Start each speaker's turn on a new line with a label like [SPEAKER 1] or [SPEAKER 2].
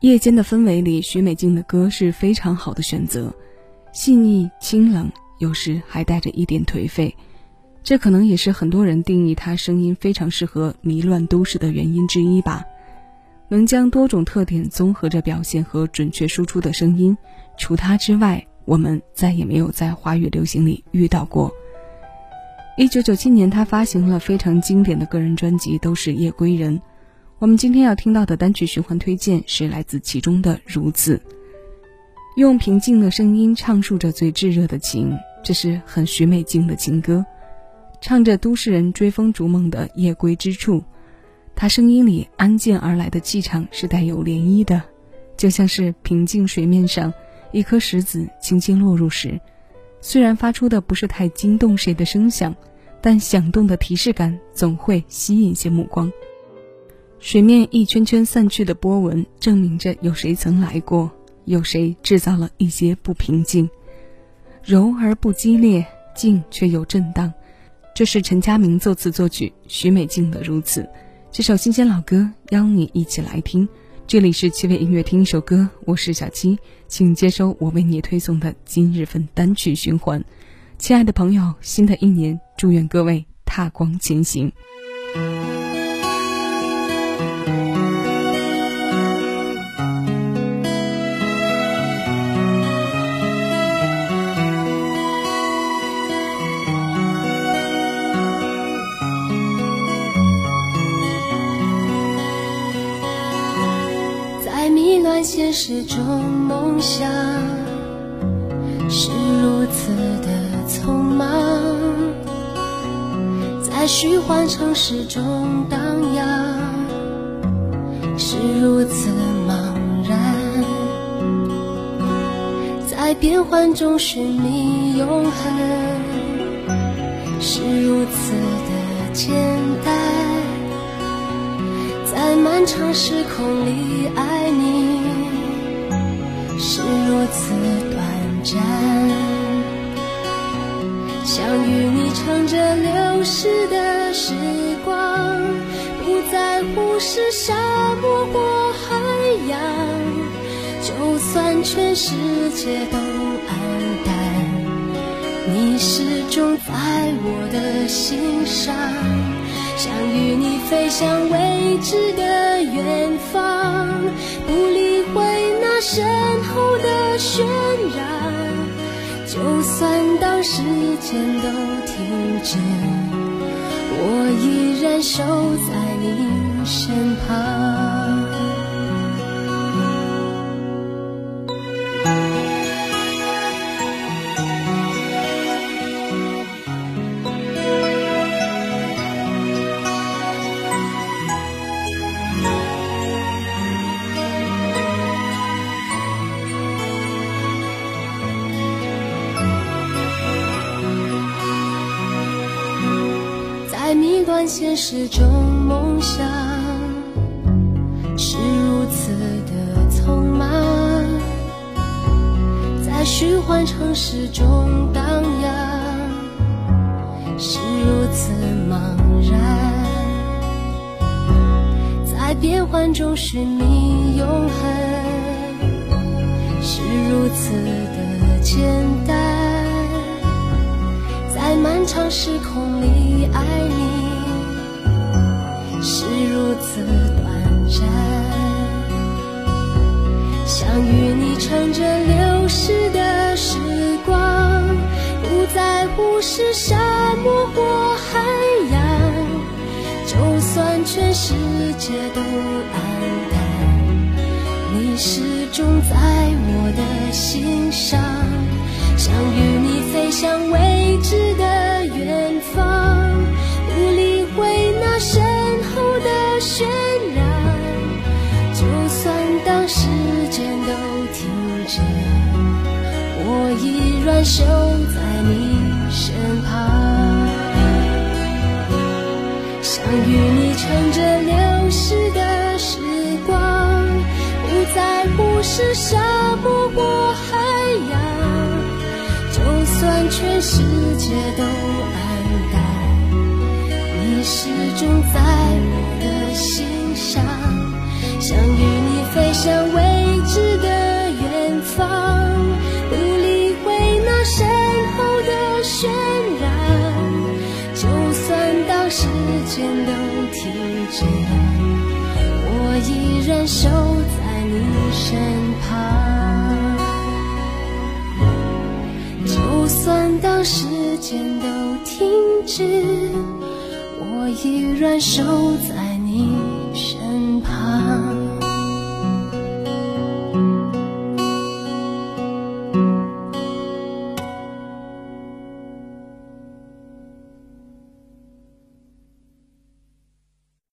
[SPEAKER 1] 夜间的氛围里，许美静的歌是非常好的选择，细腻清冷，有时还带着一点颓废。这可能也是很多人定义她声音非常适合迷乱都市的原因之一吧。能将多种特点综合着表现和准确输出的声音，除她之外，我们再也没有在华语流行里遇到过。一九九七年，她发行了非常经典的个人专辑《都是夜归人》。我们今天要听到的单曲循环推荐是来自其中的《如此》，用平静的声音唱述着最炙热的情，这是很许美静的情歌，唱着都市人追风逐梦的夜归之处。他声音里安静而来的气场是带有涟漪的，就像是平静水面上一颗石子轻轻落入时，虽然发出的不是太惊动谁的声响，但响动的提示感总会吸引些目光。水面一圈圈散去的波纹，证明着有谁曾来过，有谁制造了一些不平静。柔而不激烈，静却有震荡。这是陈佳明作词作曲，许美静的如此。这首新鲜老歌，邀你一起来听。这里是七味音乐听一首歌，我是小七，请接收我为你推送的今日份单曲循环。亲爱的朋友，新的一年，祝愿各位踏光前行。
[SPEAKER 2] 在现实中梦想是如此的匆忙，在虚幻城市中荡漾是如此茫然，在变幻中寻觅永恒是如此的简单，长时空里爱你。是如此短暂，想与你乘着流逝的时光，不在乎是沙漠或海洋，就算全世界都黯淡，你始终在我的心上，想与你飞向未知的远方，不理会那身。后的喧嚷，就算当时间都停止，我依然守在你身旁。现实中梦想是如此的匆忙，在虚幻城市中荡漾是如此茫然，在变幻中寻觅永恒是如此的简单，在漫长时空里爱不是沙漠或海洋，就算全世界都暗淡，你始终在我的心上，想与你飞向未知的远方，不理会那身后的喧嚷，就算当时间都停止，我依然守在想与你乘着流逝的时光，不在乎是沙漠或海洋，就算全世界都黯淡，你始终在我的心上。想与你飞向间都停止，我依然守在你身旁。就算当时间都停止，我依然守在你身旁。